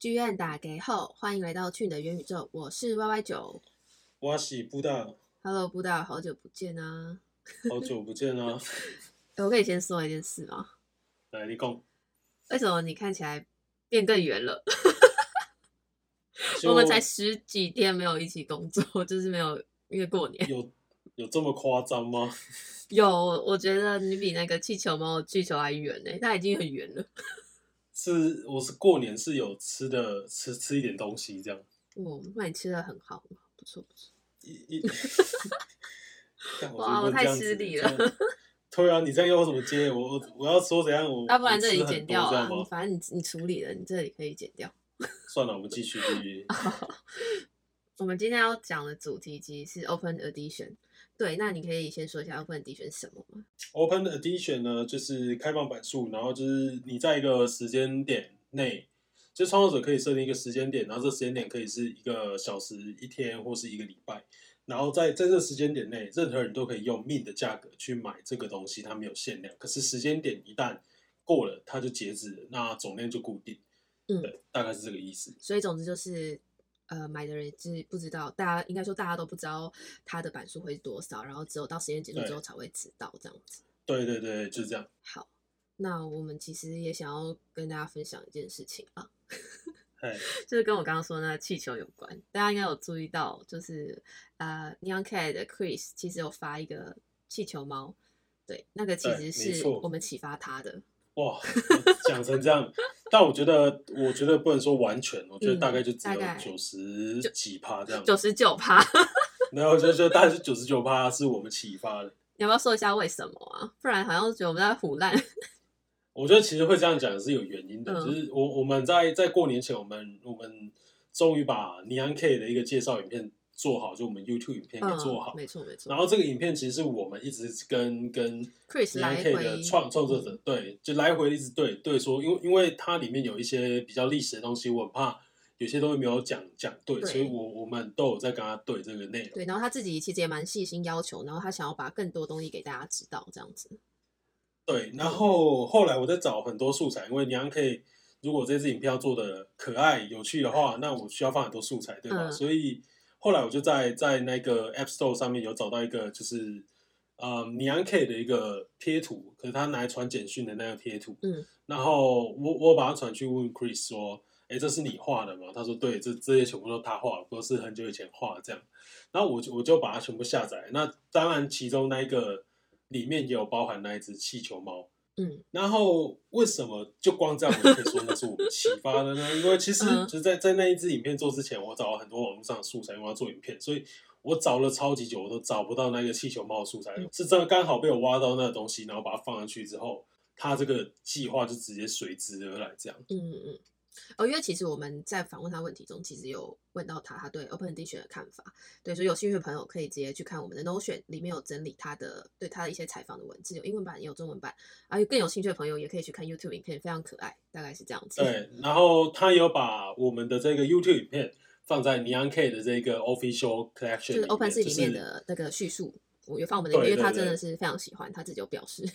剧院打给后，欢迎来到去你的元宇宙，我是 Y Y 九。我是布大，Hello，布大，好久不见啊！好久不见啊！欸 我可以先说一件事吗？来，你讲，为什么你看起来变更圆了？我们才十几天没有一起工作，就是没有因为过年。有有这么夸张吗？有，我觉得你比那个气球猫气球还圆呢、它已经很圆了。是，我是过年是有吃的，吃吃一点东西这样。哦，那你吃的很好，不错不错。一一，干哇我太失礼了。我觉得不能这样子这样 对啊，你这样要我怎么接？我我我要说怎样？我要、不然这里剪掉啊？反正你你处理了，你这里可以剪掉。算了，我们继续继续。我们今天要讲的主题其实是 Open Edition。对，那你可以先说一下 Open Edition 是什么吗？Open Edition 呢，就是开放版数，然后就是你在一个时间点内，就创作者可以设定一个时间点，然后这时间点可以是一个小时、一天或是一个礼拜，然后在在这时间点内，任何人都可以用 min 的价格去买这个东西，它没有限量。可是时间点一旦过了，它就截止了，那总量就固定。嗯对，大概是这个意思。所以总之就是，呃，买的人是不知道，大家应该说大家都不知道它的版数会是多少，然后只有到实验结束之后才会知道这样子。对对对，就是这样。好，那我们其实也想要跟大家分享一件事情啊，哎，就是跟我刚刚说的那个气球有关。大家应该有注意到，就是呃，Neon Cat 的 Chris 其实有发一个气球猫，对，那个其实是我们启发他的。哇，讲成这样，但我觉得，我觉得不能说完全，我觉得大概就只有九十几趴这样。九十九趴，然后就就大概是九十九趴是我们启发的。你要不要说一下为什么啊？不然好像觉得我们在胡乱。我觉得其实会这样讲是有原因的，嗯就是我我们在在过年前，我们我们终于把尼安 K 的一个介绍影片做好，就我们 YouTube 影片给做好。嗯，没错没错。然后这个影片其实是我们一直跟跟 Chris 来回的创创作者对，就来回一直对对说，因为因为它里面有一些比较历史的东西，我很怕有些东西没有讲讲对，所以我我们都有在跟他对这个内容。对，然后他自己其实也蛮细心要求，然后他想要把更多东西给大家知道，这样子。对，然后后来我在找很多素材，因为你可以，如果这支影片要做的可爱有趣的话，那我需要放很多素材，对吧？嗯所以后来我就在在那个 App Store 上面有找到一个，就是呃尼安 K 的一个贴图，可是他拿来传简讯的那个贴图，嗯，然后我我把它传去问 Chris 说，哎，这是你画的吗？他说对，这这些全部都他画的，都是很久以前画的这样。然后我就我就把它全部下载，那当然其中那一个里面也有包含那一只气球猫。嗯然后为什么就光这样我就可以说那是我们启发的呢？因为其实嗯就在在那一支影片做之前，我找了很多网络上的素材，因为要做影片，所以我找了超级久，我都找不到那个气球猫的素材，嗯是真的刚好被我挖到那个东西，然后把它放上去之后，它这个计划就直接随之而来，这样。嗯嗯嗯。哦，因为其实我们在访问他问题中，其实有问到他他对 Open Edition 的看法。对，所以有兴趣的朋友可以直接去看我们的 Notion，里面有整理他的对他的一些采访的文字，有英文版也有中文版。啊，更有兴趣的朋友也可以去看 YouTube 影片，非常可爱，大概是这样子。对，然后他有把我们的这个 YouTube 影片放在 Neon K 的这个 Official Collection 就是 Open 是里面的那个叙述，我有放我们的，因为他真的是非常喜欢，他自己有表示。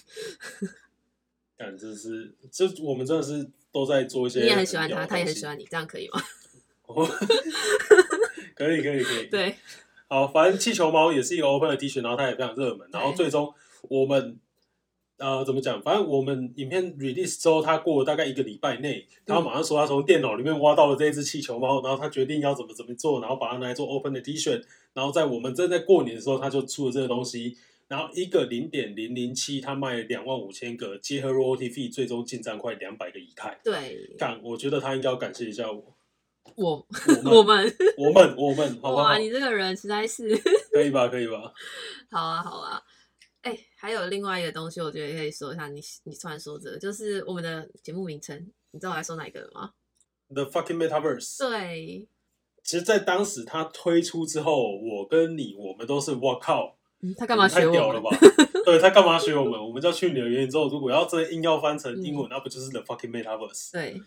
感这是这我们真的是都在做一些，你也很喜欢他，他也很喜欢你，这样可以吗？欢，可以可以可以，对，好，反正气球猫也是一个 Open Edition，然后它也非常热门，然后最终我们呃怎么讲？反正我们影片 release 之后，他过了大概一个礼拜内，他马上说他从电脑里面挖到了这一只气球猫，然后他决定要怎么怎么做，然后把它拿来做 Open Edition，然后在我们正在过年的时候，他就出了这个东西。然后一个零点零零七，它卖两万五千个，结合 royalty fee，最终进账快两百个以太。对，干，我觉得他应该要感谢一下我，我我我们，我们，我们，哇，？你这个人实在是，可以吧？可以吧？好啊，好啊。哎、还有另外一个东西，我觉得可以说一下。你你突然说这个，就是我们的节目名称，你知道我在说哪一个了吗？The fucking metaverse。对，其实，在当时它推出之后，我跟你，我们都是我靠，嗯，他干嘛学我们？屌了吧？对他干嘛学我们？我们叫去你的元宇宙，如果要真的硬要翻成英文，那不就是 The fucking metaverse？对，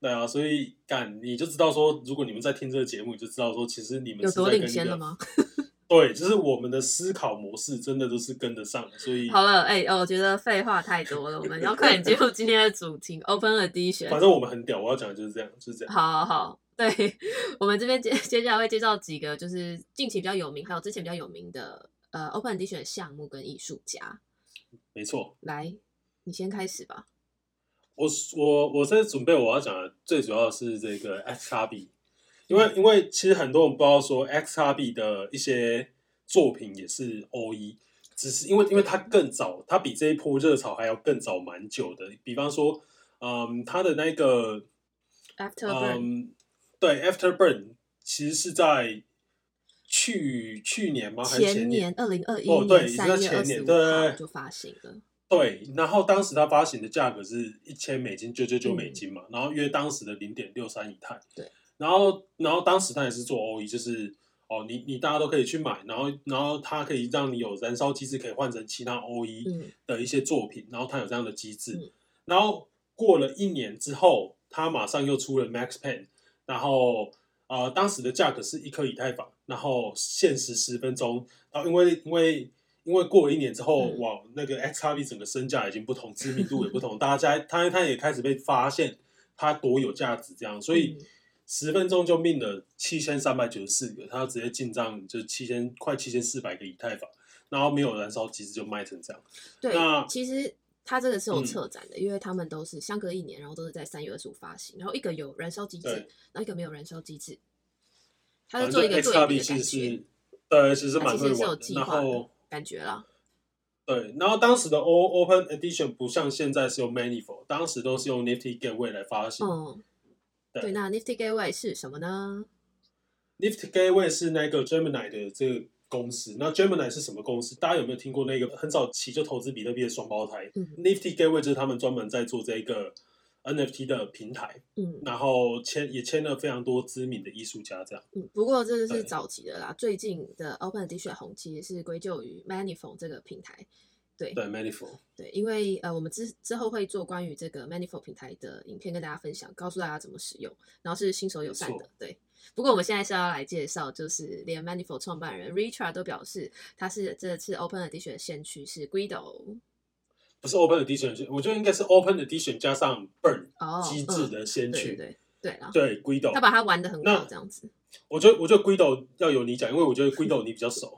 对啊，所以干你就知道说，如果你们在听这个节目，你就知道说，其实你们有多领先了吗？对，就是我们的思考模式真的都是跟得上，所以好了，哎、我觉得废话太多了，我们要快点进入今天的主题，Open Edition。反正我们很屌，我要讲的就是这样，就是这样。好好好，对 我们这边接接下来会介绍几个就是近期比较有名，还有之前比较有名的呃 Open Edition 的项目跟艺术家。没错，来，你先开始吧。我我我在准备我要讲的最主要的是这个 XRB，因为因为其实很多人不知道说 XRB 的一些作品也是 OE，只是因为因为它更早，它比这一波热潮还要更早蛮久的。比方说，嗯，它的那个 After Burn，、嗯，对，Afterburn 其实是在去去年吗？还是前前年二零二一哦对年三已经在前月二十五年对号就发行了。对，然后当时它发行的价格是一千美金，九九九嗯美金嘛，然后约当时的零点六三以太。对，然后然后当时它也是做 OE，就是哦，你你大家都可以去买，然后然后它可以让你有燃烧机制可以换成其他 OE 嗯的一些作品，然后它有这样的机制。嗯然后过了一年之后，它马上又出了 Max Pen，然后呃当时的价格是一颗以太坊，然后限时十分钟，然后因为因为因为过了一年之后，嗯。哇，那个 XRP 整个身价已经不同，知名度也不同，大家他他也开始被发现他多有价值，这样，所以嗯。十分钟就命了七千三百九十四个，他直接进账就是七千快七千四百个以太坊，然后没有燃烧机制就卖成这样。对那，其实它这个是有嗯。策展的，因为他们都是相隔一年，然后都是在三月二十五发行，然后一个有燃烧机制，对。然后一个没有燃烧机制，它反正是做一个对 XRP 比的其实是，对，其实蛮会玩的。然后感觉了。对，然后当时的 O Open Edition 不像现在是用 Manifold，当时都是用 Nifty Gateway 来发行。嗯，对对，那 Nifty Gateway 是什么呢？Nifty Gateway 是那个 Gemini 的这个公司。那 Gemini 是什么公司？大家有没有听过那个很早期就投资比特币的双胞胎、嗯 Nifty Gateway 就是他们专门在做这个 NFT 的平台，嗯然后签也签了非常多知名的艺术家，这样。嗯，不过这是早期的啦，最近的 Open Edition 红其实是归咎于 Manifold 这个平台。对对，Manifold。对，因为呃，我们之之后会做关于这个 Manifold 平台的影片跟大家分享，告诉大家怎么使用，然后是新手友善的。对，不过我们现在是要来介绍，就是连 Manifold 创办人 Richard 都表示，他是这次 Open Edition 的先驱是 Guido 不是 Open Edition，我觉得应该是 Open Edition 加上 Burn 哦，机制的先驱。对对对对啦，对，Guido，他把它玩的很那好，这样子。我觉得我觉得 Guido 要由你讲，因为我觉得 Guido 你比较熟。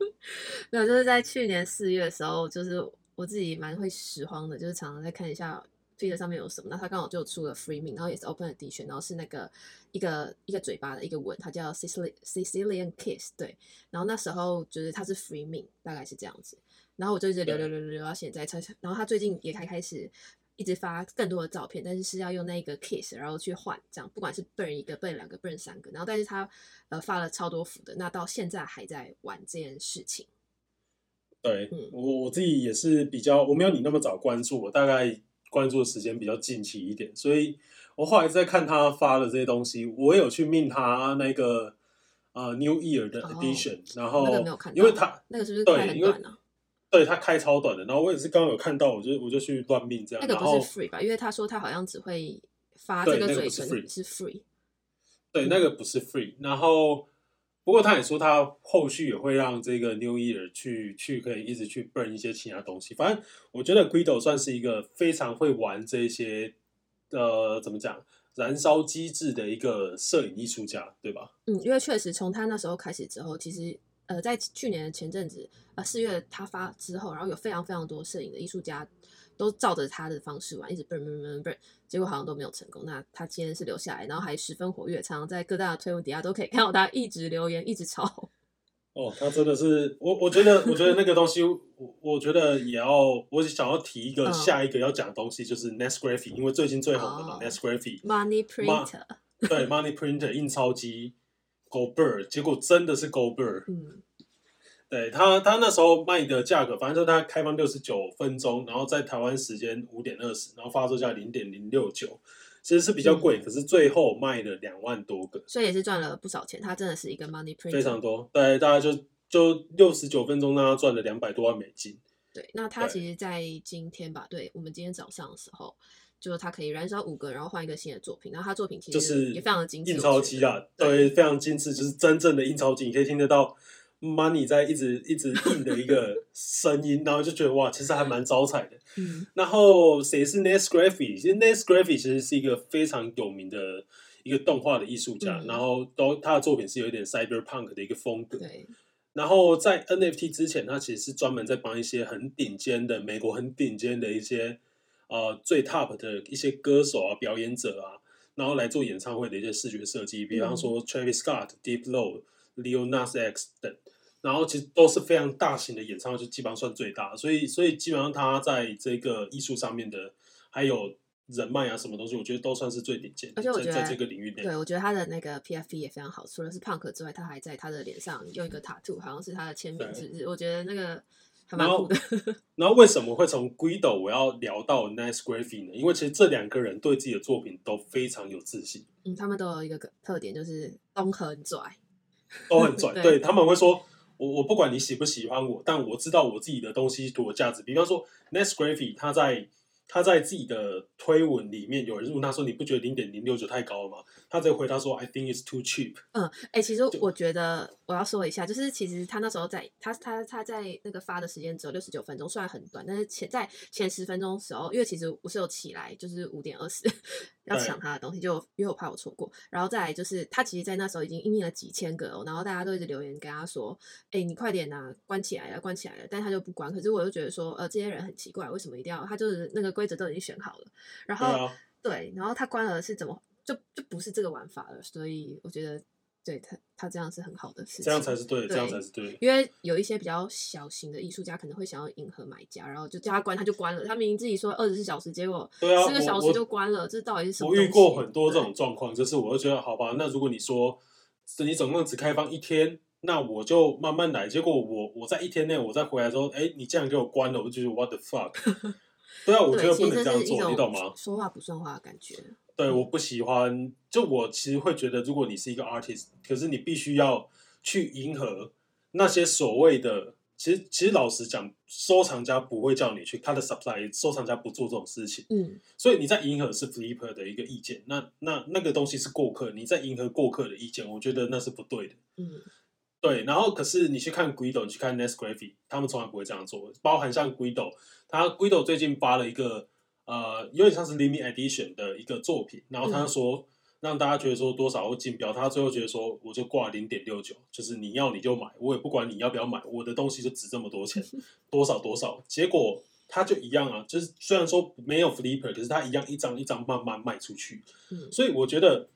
没有，就是在去年四月的时候，就是我自己蛮会拾荒的，就是常常在看一下 Twitter 上面有什么。那他刚好就出了 Free Mint，然后也是 Open Edition，然后是那个一个一个嘴巴的一个吻，它叫 Sicilian Sicilian Kiss，对。然后那时候就是它是 Free Mint，大概是这样子。然后我就一直留留留留留到现在，才然后他最近也才开始一直发更多的照片，但是是要用那个 Kiss 然后去换，这样不管是 burn 一个、burn 两个、burn 三个，然后但是他呃发了超多幅的，那到现在还在玩这件事情。对嗯我我自己也是比较，我没有你那么早关注，我大概关注的时间比较近期一点，所以我后来在看他发的这些东西，我也有去命他那个呃 New Year 的哦 Edition，、然后那个没有看到因为他那个是不是对开很短啊？对他开超短的，然后我也是刚刚有看到，我就我就去乱命这样，那个不是 free 吧？因为他说他好像只会发对这个嘴唇 free 是 free。对，那个不是 free。然后，不过他也说他后续也会让这个 New Year 去去可以一直去 burn 一些其他东西。反正我觉得 Guido 算是一个非常会玩这些呃怎么讲燃烧机制的一个摄影艺术家，对吧？嗯，因为确实从他那时候开始之后，其实呃，在去年的前阵子，呃四月他发之后，然后有非常非常多摄影的艺术家都照着他的方式玩，一直 burn burn burn burn，结果好像都没有成功。那他今天是留下来，然后还十分活跃，常常在各大的推文底下都可以看到他一直留言，一直吵。哦，他真的是我，我觉得，我觉得那个东西，我我觉得也要，我想要提一个、嗯下一个要讲的东西，就是 Nesgraphy，因为最近最红的嘛、哦 Nesgraphy，Money printer，对 Money Printer 印钞机 Go Bird，结果真的是 Go Bird，嗯，对他他那时候卖的价格，反正就他开放六十九分钟，然后在台湾时间五点二十，然后发售价零点零六九，其实是比较贵，可是最后卖了两万多个，所以也是赚了不少钱。他真的是一个 money printer，非常多，对，大家就就六十九分钟让他赚了两百多万美金。对，那他其实，在今天吧，对我们今天早上的时候，就是他可以燃烧五个，然后换一个新的作品。然后他作品其实就是也非常的精致，印钞机啦，对，非常精致，就是真正的印钞机，你可以听得到 money 在一直一直印的一个 声音，然后就觉得哇，其实还蛮招财的。嗯然后谁是 Ness Graffy？其实 Ness Graffy 其实是一个非常有名的一个动画的艺术家，嗯然后都他的作品是有一点 cyberpunk 的一个风格。对，然后在 NFT 之前，他其实是专门在帮一些很顶尖的美国很顶尖的一些呃最 top 的一些歌手啊、表演者啊，然后来做演唱会的一些视觉设计，比方说 Travis Scott、Deep Low、l e o n a s X 等。然后其实都是非常大型的演唱会，就基本上算最大，所以所以基本上他在这个艺术上面的还有人脉啊什么东西，我觉得都算是最顶尖的，而且我觉得在在这个领域内。对，我觉得他的那个 PFP 也非常好，除了是 Punk 之外，他还在他的脸上用一个 tattoo，好像是他的签名，对是不是？我觉得那个还然后蛮酷的。然后为什么会从 Guido 我要聊到 Nice Graffy 呢？因为其实这两个人对自己的作品都非常有自信，嗯，他们都有一个特点，就是都很拽。都很拽。对对他们会说，我我不管你喜不喜欢我，但我知道我自己的东西多有价值。比方说 Nice Graffy，他在他在自己的推文里面有人问他说：“你不觉得零点零六九太高了吗？”他直接回答说：“I think it's too cheap。嗯，哎、其实我觉得我要说一下，就是其实他那时候在他他他在那个发的时间只有六十九分钟，虽然很短，但是前在前十分钟的时候，因为其实我是有起来，就是五点二十要抢他的东西，就因为我怕我错过。然后再来就是他其实，在那时候已经印了几千个哦，然后大家都一直留言跟他说：“哎、你快点呐、关起来了，关起来了。”但他就不关。可是我就觉得说，呃，这些人很奇怪，为什么一定要？他就是那个规则都已经选好了，然后对啊，对，然后他关了是怎么就就不是这个玩法了，所以我觉得对他他这样是很好的事情，这样才是对的，这样才是对的。因为有一些比较小型的艺术家可能会想要迎合买家，然后就叫他关他就关了，他明明自己说二十四小时，结果对啊四个小时就关了，这到底是什么我？遇过很多这对种状况，就是我就觉得好吧，那如果你说你总共只开放一天，那我就慢慢来。结果我我在一天内我再回来之后，哎，你竟然给我关了，我就觉得 what the fuck。对啊，我觉，得不能这样做，你懂吗？说话不算话的感觉。对，我不喜欢。就我其实会觉得，如果你是一个 artist，可是你必须要去迎合那些所谓的，其实其实老实讲，收藏家不会叫你去他的 supply，收藏家不做这种事情。嗯，所以你在迎合是 Flipper 的一个意见，那那那个东西是过客，你在迎合过客的意见，我觉得那是不对的。嗯，对，然后可是你去看 Guido，你去看 Nest Gravy，他们从来不会这样做，包含像 Guido，他 Guido 最近发了一个呃，有点像是 Limit Edition 的一个作品，然后他嗯说、让大家觉得说多少会竞标，他最后觉得说我就挂零点六九，就是你要你就买，我也不管你要不要买，我的东西就值这么多钱，多少多少，结果。他就一样啊，就是虽然说没有 flipper，可是他一样一张一张慢慢卖出去。嗯所以我觉得，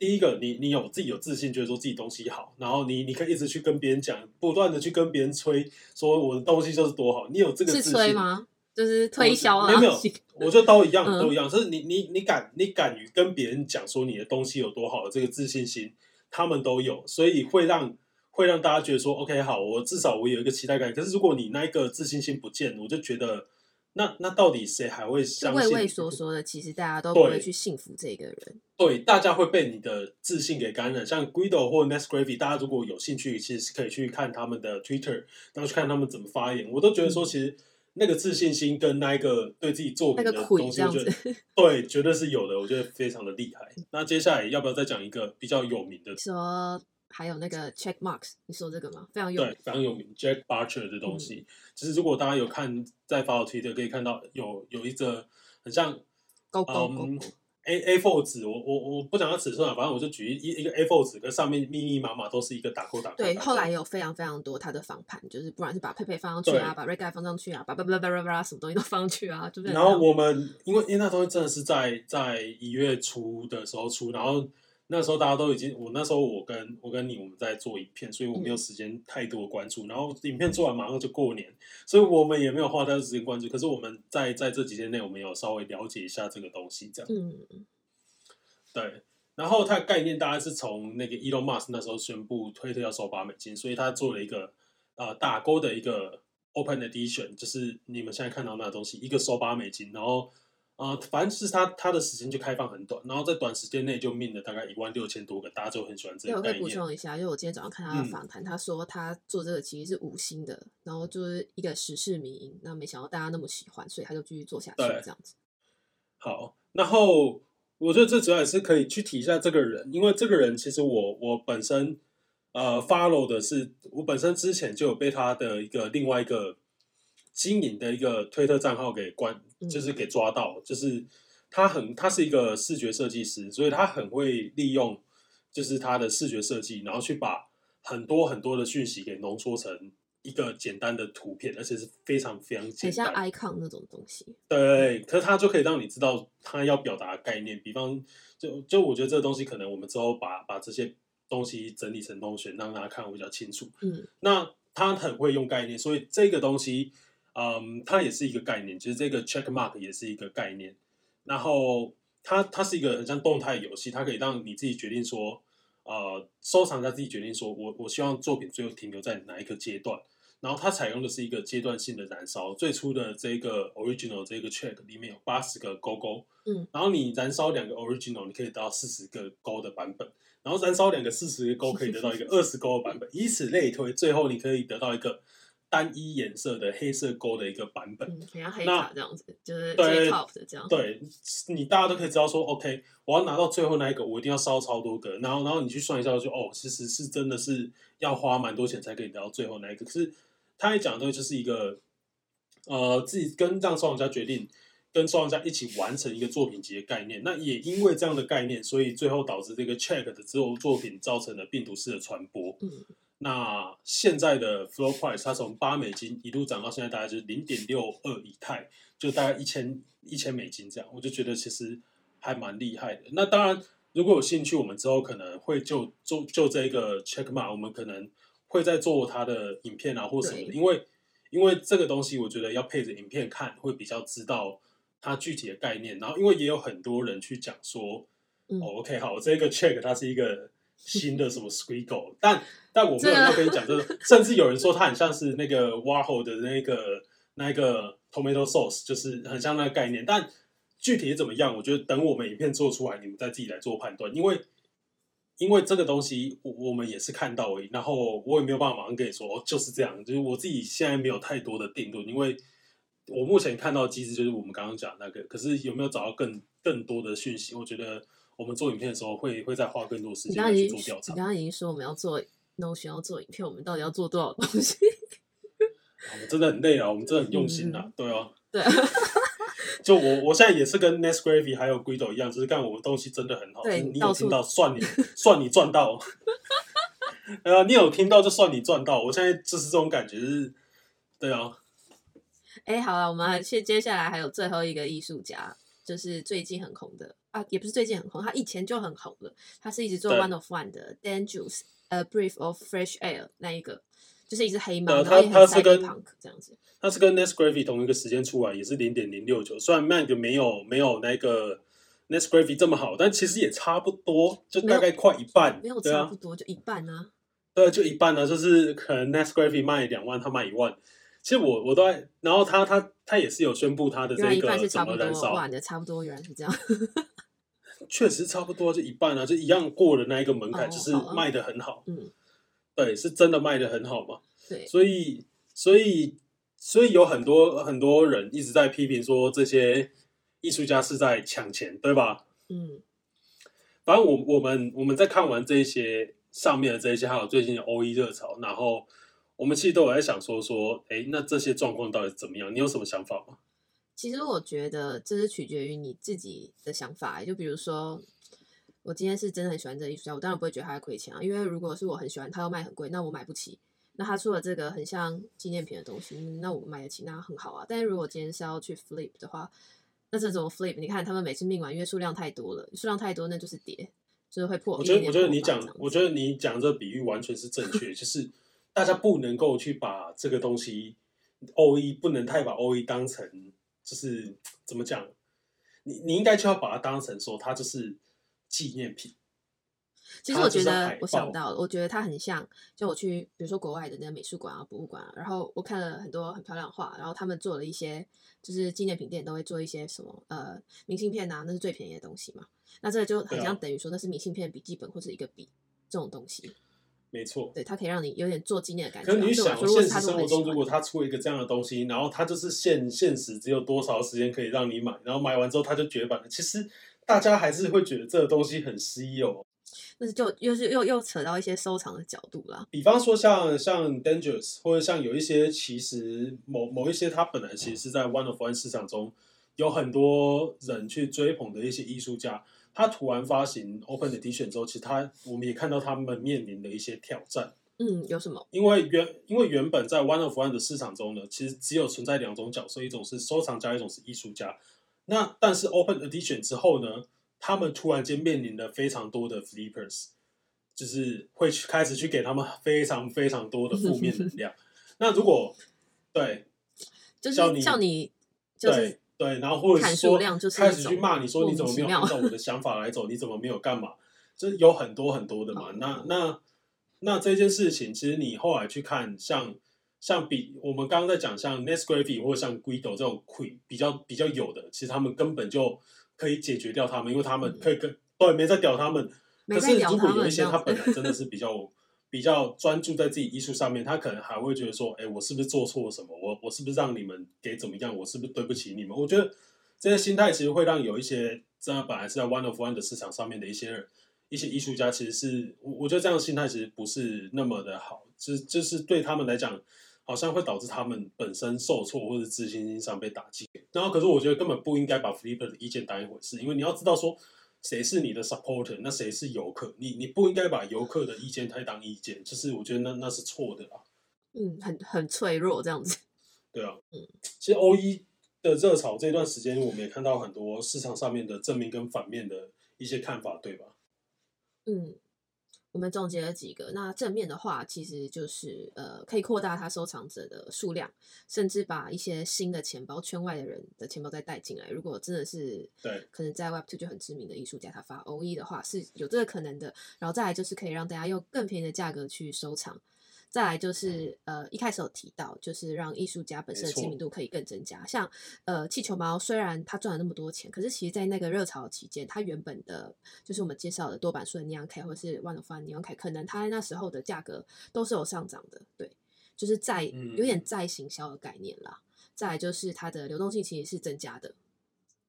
第一个，你你有自己有自信，觉得说自己东西好，然后你你可以一直去跟别人讲，不断的去跟别人吹，说我的东西就是多好，你有这个自信吹吗？就是推销啊？没有没有，我觉得都一样，嗯都一样。就是你你你敢你敢于跟别人讲说你的东西有多好的这个自信心，他们都有，所以会让会让大家觉得说，OK，好，我至少我有一个期待感。可是如果你那一个自信心不见，我就觉得那那到底谁还会相信？畏畏缩缩的，其实大家都不会去信服这个人。对，大家会被你的自信给感染。像 Guido 或 Nest Gravy，大家如果有兴趣，其实是可以去看他们的 Twitter，然后去看他们怎么发言。我都觉得说，嗯其实那个自信心跟那一个对自己作品的东西，这样我觉得，对，绝对是有的。我觉得非常的厉害。那接下来要不要再讲一个比较有名的？说还有那个 check marks，你说这个吗？非常有对，非常有名 Jack Butcher 的东西。其实如果大家有看在发我 Twitter，可以看到有有一则很像勾勾勾嗯勾，A A four 纸，我我我不讲它尺寸啊，反正我就举一一个 A four 纸，跟上面密密麻麻都是一个打扣打扣。对，后来也有非常非常多他的访谈，就是不管是把佩佩放上去啊，把 Red Guy 放上去啊，把叭叭叭叭叭什么东西都放上去啊，就是然后我们因为因为那东西真的是在在一月初的时候出，然后那时候大家都已经，我那时候我跟我跟你我们在做影片，所以我没有时间太多关注。然后影片做完马上就过年，所以我们也没有花太多时间关注。可是我们在在这几天内，我们有稍微了解一下这个东西，这样。嗯，对，然后它的概念大概是从那个 Elon Musk 那时候宣布推特要收八美金，所以他做了一个呃打勾的一个 Open Edition，就是你们现在看到那个东西，一个收八美金，然后呃反正就是他他的时间就开放很短，然后在短时间内就命了大概一万六千多个，大家就很喜欢这对，我可以补。充一下，因为我今天早上看他的嗯访谈，他说他做这个其实是无心的，然后就是一个时事迷因，那没想到大家那么喜欢，所以他就继续做下去这样子。好，然后我觉得最主要也是可以去提一下这个人，因为这个人其实我我本身呃 follow 的是我本身之前就有被他的一个另外一个经营的一个推特账号给关，就是给抓到，就是他很他是一个视觉设计师，所以他很会利用就是他的视觉设计，然后去把很多很多的讯息给浓缩成一个简单的图片，而且是非常非常简单很像。icon 那种东西。对，可是它就可以让你知道他要表达的概念。比方，就就我觉得这个东西可能我们之后把把这些东西整理成 Notion，让大家看会比较清楚。嗯那他很会用概念，所以这个东西，嗯，它也是一个概念，其实这个 check mark 也是一个概念。然后它它是一个很像动态游戏，它可以让你自己决定说，呃，收藏家自己决定说我我希望作品最后停留在哪一个阶段。然后它采用的是一个阶段性的燃烧，最初的这个 original 这个 check 里面有八十个勾勾，嗯，然后你燃烧两个 original，你可以得到四十个勾的版本，然后燃烧两个四十个勾可以得到一个二十勾的版本，以此类推，最后你可以得到一个单一颜色的黑色勾的一个版本。嗯，很像黑那卡这样子，就是对接 top 的这样。对你大家都可以知道说，OK，我要拿到最后那一个，我一定要烧超多个，然后然后你去算一下就，哦，其实是真的是要花蛮多钱才可以得到最后那一个。可是他也讲的东西就是一个，呃，自己跟让收藏家决定，跟收藏家一起完成一个作品集的概念。那也因为这样的概念，所以最后导致这个 check 的之后作品造成了病毒式的传播。嗯，那现在的 floor price 它从八美金一路涨到现在大概就是零点六二以太，就大概一千一千美金这样，我就觉得其实还蛮厉害的。那当然，如果有兴趣，我们之后可能会就就就这个 check mark，我们可能会再做它的影片啊或什么的，因为因为这个东西我觉得要配着影片看，会比较知道它具体的概念。然后因为也有很多人去讲说，嗯哦，OK，好，这个 check 它是一个新的什么 Squiggle，但但我没有要跟你讲这个，甚至有人说它很像是那个 Warhol 的那个那个 tomato sauce，就是很像那个概念，但具体怎么样，我觉得等我们影片做出来，你们再自己来做判断，因为。因为这个东西，我我们也是看到而已，然后我也没有办法马上跟你说，哦，就是这样，就是我自己现在没有太多的定论，因为我目前看到的机制就是我们刚刚讲那个，可是有没有找到更更多的讯息？我觉得我们做影片的时候会会再花更多时间去做调查你。刚刚已经说我们要做 Notion 要做影片，我们到底要做多少东西？我们真的很累啊，我们真的很用心啊，对啊。对，就我我现在也是跟 Nest Gravy 还有 Guido 一样，就是干我们东西真的很好，对你有听到算你算你赚到，呃，你有听到就算你赚到。我现在就是这种感觉，就是对啊，哎，好了，我们接接下来还有最后一个艺术家，就是最近很红的啊，也不是最近很红，他以前就很红了，他是一直做对 One of One 的 Dan Juice A Brief of Fresh Air 那一个，就是一只黑猫，呃然后也很他他是跟这样子。它是跟 Nest Gravy 同一个时间出来，也是零点零六九，虽然卖的没有没有那个 Nest Gravy 这么好，但其实也差不多，就大概快一半，没有对啊差不，多，就一半啊。对，就一半呢，就是可能 Nest Gravy 卖两万，他卖一万。其实我我都在，然后他他他也是有宣布他的这个怎么燃烧，的差不多原来是这样。确实差不多就一半啊，就一样过了那一个门槛，哦就是卖的很好，嗯，对，是真的卖的很好嘛。对，所以所以所以有很多很多人一直在批评说这些艺术家是在抢钱，对吧？嗯，反正我我们我们在看完这一些上面的这一些，还有最近的欧一热潮，然后我们其实都有在想说说，哎，那这些状况到底怎么样？你有什么想法吗？其实我觉得这是取决于你自己的想法。就比如说，我今天是真的很喜欢这个艺术家，我当然不会觉得他在亏钱啊。因为如果是我很喜欢，他要卖很贵，那我买不起。那他出了这个很像纪念品的东西，嗯那我买得起，那很好啊。但是如果今天是要去 flip 的话，那这种 flip，你看他们每次命完，因为数量太多了，数量太多，那就是跌，就是会破。我觉得，我觉得你讲我觉得你讲这比喻完全是正确，就是大家不能够去把这个东西 O E 不能太把 O E 当成就是怎么讲，你你应该就要把它当成说它就是纪念品。其实我觉得我想到了，我觉得它很像，就我去比如说国外的那个美术馆啊、博物馆啊，然后我看了很多很漂亮的画，然后他们做了一些就是纪念品店都会做一些什么呃明信片啊，那是最便宜的东西嘛。那这个就很像等于说那是明信片笔记本或者一个笔这种东西，没错，对，它可以让你有点做纪念的感觉啊。可是你想，现实生活中，如果他出了一个这样的东西，然后它就是限限时只有多少时间可以让你买，然后买完之后它就绝版了，其实大家还是会觉得这个东西很稀有。但是就又是又又扯到一些收藏的角度啦。比方说像像 Dangerous，或者像有一些其实某某一些，它本来其实是在 One of One 市场中有很多人去追捧的一些艺术家，他突然发行 Open Edition 之后，其实他我们也看到他们面临的一些挑战。嗯，有什么？因为原因为原本在 One of One 的市场中呢，其实只有存在两种角色，一种是收藏家，一种是艺术家。那但是 Open Edition 之后呢，他们突然间面临了非常多的 Flippers，就是会去开始去给他们非常非常多的负面能量。那如果对，就是叫你叫你就是对对，然后或者是说开始去骂你说你怎么没有按照我的想法来走，你怎么没有干嘛？这有很多很多的嘛。哦那那那这件事情，其实你后来去看，像像比我们刚刚在讲像 Nesgraffy 或者像 Guido 这种 Queen 比较比较有的，其实他们根本就可以解决掉他们，因为他们可以跟对没在屌他们。可是如果有一些他本来真的是比较比较专注在自己艺术上面，他可能还会觉得说，哎，我是不是做错了什么？我我是不是让你们给怎么样？我是不是对不起你们？我觉得这些心态其实会让有一些这样本来是在 One of One 的市场上面的一些。一些艺术家其实是我我觉得这样的心态其实不是那么的好，就就是对他们来讲，好像会导致他们本身受挫或者自信心上被打击。然后可是我觉得根本不应该把 Flipper 的意见当一回事，因为你要知道说谁是你的 supporter，那谁是游客，你你不应该把游客的意见太当意见，就是我觉得那那是错的啦。嗯很很脆弱这样子。对啊，嗯，其实 O 一的热潮这段时间，我们也看到很多市场上面的正面跟反面的一些看法，对吧？嗯，我们总结了几个。那正面的话，其实就是呃，可以扩大他收藏者的数量，甚至把一些新的钱包圈外的人的钱包再带进来。如果真的是对可能在 Web Two 就很知名的艺术家，他发 O E 的话是有这个可能的。然后再来就是可以让大家用更便宜的价格去收藏。再来就是呃，一开始有提到，就是让艺术家本身的知名度可以更增加。像呃，气球猫虽然它赚了那么多钱，可是其实在那个热潮期间，它原本的就是我们介绍的多版数的尼昂凯或者是 One of One 尼昂凯，可能它那时候的价格都是有上涨的。对，就是在嗯有点再行销的概念啦。再来就是它的流动性其实是增加的，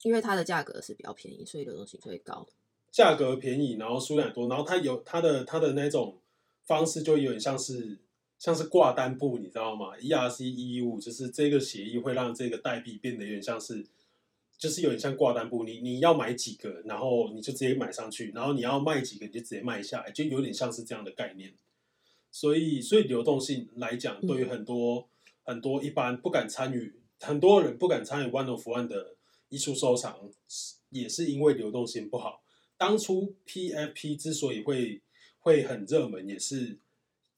因为它的价格是比较便宜，所以流动性就会高。价格便宜，然后数量多，然后它有它的它的那种方式，就有点像是像是挂单簿，你知道吗？ERC 一一五就是这个协议会让这个代币变得有点像是，就是有点像挂单簿，你你要买几个，然后你就直接买上去，然后你要卖几个，你就直接卖下来，就有点像是这样的概念。所以，所以流动性来讲，嗯对于很多、很多一般不敢参与，很多人不敢参与 One of One 的艺术收藏，也是因为流动性不好。当初 PFP 之所以会会很热门，也是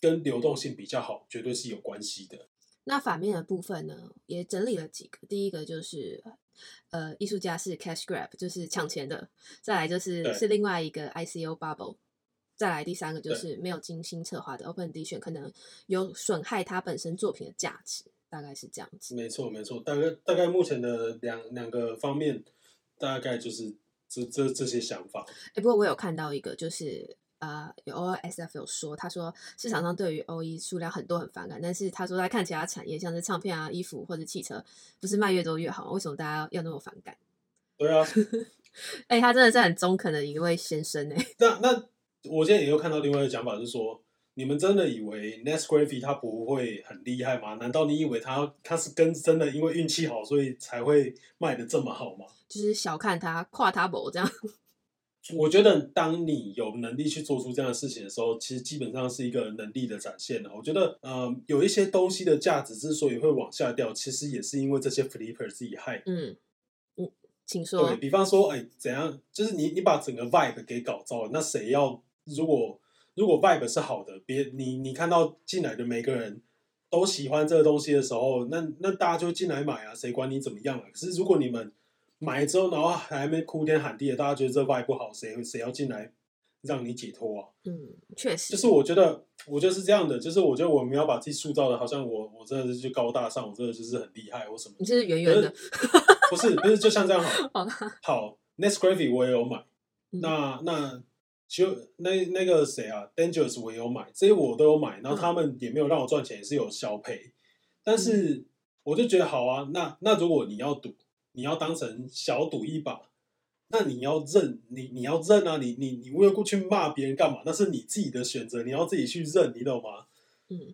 跟流动性比较好，绝对是有关系的。那反面的部分呢，也整理了几个。第一个就是，呃，艺术家是 cash grab，就是抢钱的；再来就是是另外一个 ICO bubble；再来第三个就是没有精心策划的 open edition，可能有损害他本身作品的价值，大概是这样子。没错，没错，大概大概目前的两两个方面，大概就是这这这些想法。哎，不过我有看到一个，就是呃，有 OSF 有说，他说市场上对于 O E 数量很多很反感，但是他说他看其他产业，像是唱片啊、衣服或者汽车，不是卖越多越好吗？为什么大家要那么反感？对啊，哎，他真的是很中肯的一位先生哎。那那我现在也有看到另外一个讲法，是说，你们真的以为 Nesgraffy 它不会很厉害吗？难道你以为他他是跟真的因为运气好，所以才会卖的这么好吗？就是小看他、跨他博这样。我觉得，当你有能力去做出这样的事情的时候，其实基本上是一个能力的展现了。我觉得，呃，有一些东西的价值之所以会往下掉，其实也是因为这些 flipper 自己害的。嗯嗯，请说对。比方说，哎，怎样？就是你你把整个 vibe 给搞糟了，那谁要？如果如果 vibe 是好的，别你你看到进来的每个人都喜欢这个东西的时候，那那大家就进来买啊，谁管你怎么样啊？可是如果你们买了之后，然后还没哭天喊地的，大家觉得这 vibe 不好，谁谁要进来让你解脱啊？嗯，确实。就是我觉得，我觉得是这样的，就是我觉得我们要把自己塑造的，好像我我真的是就高大上，我真的就是很厉害或什么。你就是圆圆的。不是不是，就像这样好。好好，Nesgraffy 我也有买，嗯那那就那那个谁啊，Dangerous 我也有买，这些我都有买，然后他们也没有让我赚钱，也是有消赔，但是我就觉得好啊，那那如果你要赌，你要当成小赌一把，那你要认，你你要认啊，你你你为了过去骂别人干嘛？那是你自己的选择，你要自己去认，你懂吗？嗯，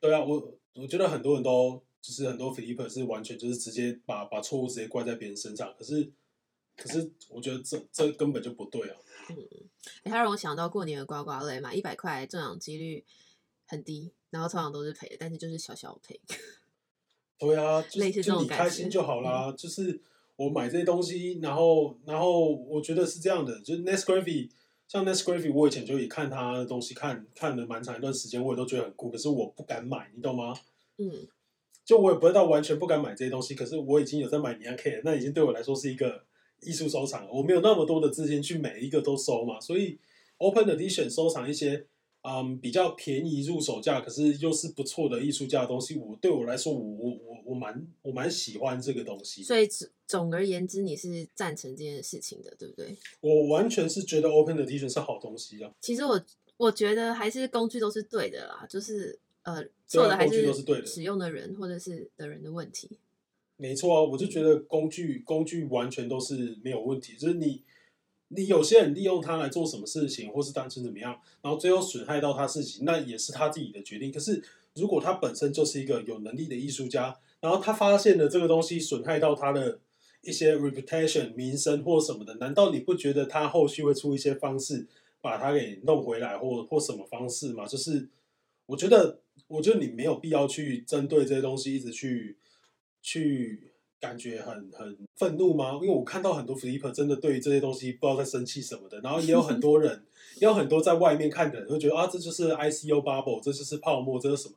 对啊，我我觉得很多人都就是很多 Flipper 是完全就是直接把把错误直接怪在别人身上，可是可是我觉得这这根本就不对啊。嗯，哎，他让我想到过年的刮刮乐，买一百块中奖几率很低，然后通常都是赔的，但是就是小小赔。对啊，就类似这就种感觉你开心就好啦。就是我买这些东西，然后然后我觉得是这样的，就是 Nest Gravy，像 Nest Gravy，我以前就也看他的东西，看看了蛮长一段时间，我也都觉得很酷，可是我不敢买，你懂吗？嗯，就我也不会到完全不敢买这些东西，可是我已经有在买尼亚 K 了，那已经对我来说是一个艺术收藏了。我没有那么多的资金去每一个都收嘛，所以 Open Edition 收藏一些嗯比较便宜入手价，可是又是不错的艺术家的东西，我对我来说，我我我我蛮我蛮喜欢这个东西。所以总总而言之，你是赞成这件事情的，对不对？我完全是觉得 Open Edition 是好东西啊。其实我我觉得还是工具都是对的啦，就是呃对啊错的还工具都是对的使用的人或者是的人的问题。没错啊，我就觉得工具工具完全都是没有问题，就是你你有些人利用它来做什么事情，或是单纯怎么样，然后最后损害到他自己，那也是他自己的决定。可是如果他本身就是一个有能力的艺术家，然后他发现了这个东西损害到他的一些 reputation 名声或什么的，难道你不觉得他后续会出一些方式把它给弄回来，或或什么方式吗？就是我觉得，我觉得你没有必要去针对这些东西一直去去感觉很 很愤怒吗？因为我看到很多 flipper 真的对于这些东西不知道在生气什么的，然后也有很多人，也有很多在外面看的人会觉得啊，这就是 ICO bubble，这就是泡沫，这是什么？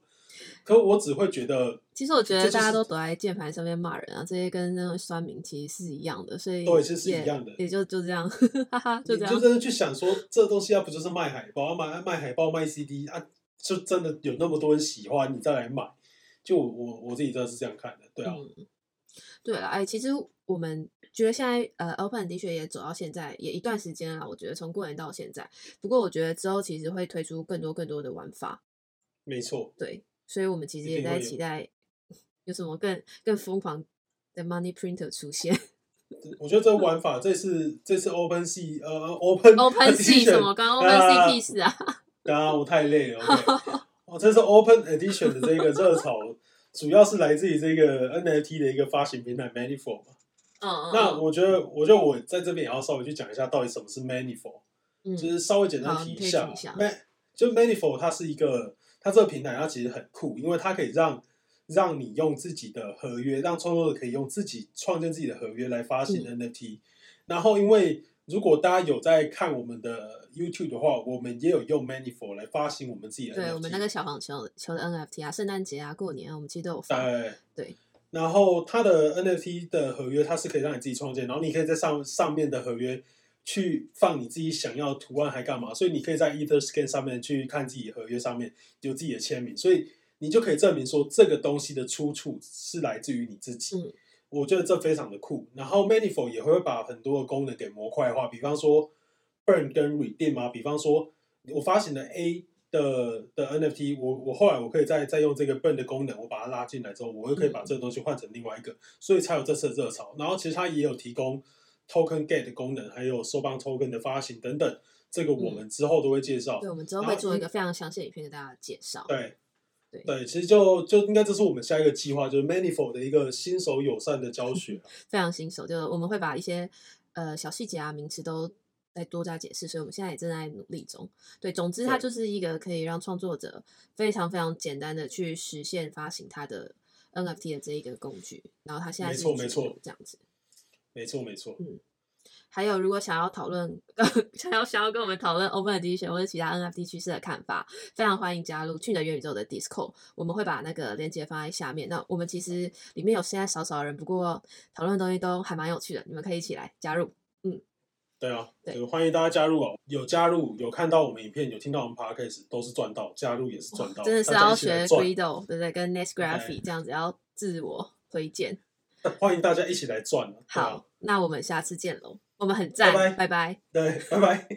可我只会觉得，其实我觉得大家都躲在键盘上面骂人啊，这些跟那种酸民其实是一样的，所以对其实是一样的也就就这样，哈哈，就这样。你就真的去想说，这东西要，不就是卖海报啊，卖卖海报卖 CD 啊，就真的有那么多人喜欢，你再来买。就我我我自己真的是这样看的，对啊，嗯，对了，哎，其实我们觉得现在呃，Open 的确也走到现在也一段时间了，我觉得从过年到现在。不过我觉得之后其实会推出更多更多的玩法，没错，对，所以我们其实也在期待 有什么更更疯狂的 Money Printer 出现。我觉得这个玩法这次这次 Open 系呃 Open Open 系 Edition，什么？刚刚 Open 啊 C 屁事啊？刚刚我太累了，OK，哦，这是 Open Edition 的这个热潮，主要是来自于这个 NFT 的一个发行平台 Manifold 嘛。嗯嗯，那我觉得，我觉得我在这边也要稍微去讲一下，到底什么是 Manifold。嗯就是稍微简单提一下，Man 就 Manifold 它是一个，它这个平台它其实很酷，因为它可以让让你用自己的合约，让创作者可以用自己创建自己的合约来发行嗯 NFT。然后，因为如果大家有在看我们的 YouTube 的话，我们也有用 Manifold 来发行我们自己的。对我们那个小黄球球的 NFT 啊，圣诞节啊，过年啊，我们其实都有发。对对。然后它的 NFT 的合约，它是可以让你自己创建，然后你可以在上上面的合约去放你自己想要的图案，还干嘛？所以你可以在 EtherScan 上面去看自己合约上面有自己的签名，所以你就可以证明说这个东西的出处是来自于你自己。嗯我觉得这非常的酷。然后 Manifold 也会把很多的功能给模块化，比方说 Burn 跟 Redeem 啊，比方说我发行了 A 的的 NFT，我我后来我可以再再用这个 Burn 的功能，我把它拉进来之后，我又可以把这个东西换成另外一个，所以才有这次的热潮。然后其实它也有提供 Token gate 的功能，还有收帮 Token 的发行等等，这个我们之后都会介绍。对，我们之后会做一个非常详细的影片给大家介绍。对对对，其实就就应该这是我们下一个计划，就是 Manifold 的一个新手友善的教学。非常新手，就我们会把一些呃小细节啊、名词都再多加解释，所以我们现在也正在努力中。对，总之它就是一个可以让创作者非常非常简单的去实现发行它的 NFT 的这一个工具，然后它现在没错没错这样子。没错没错，还有，如果想要讨论，想要想要跟我们讨论 Open Edition 或者其他 NFT 趋势的看法，非常欢迎加入去的元宇宙的 Discord，我们会把那个链接放在下面。那我们其实里面有现在少少人，不过讨论的东西都还蛮有趣的，你们可以一起来加入。嗯对啊，对欢迎大家加入哦。有加入，有看到我们影片，有听到我们 podcast，都是赚到，加入也是赚到，真的是要学 Guido，对不对？跟 Next Graphy 这样子要自我推荐。欢迎大家一起来赚啊好，那我们下次见喽。我们很赞，拜拜拜拜。对，拜拜。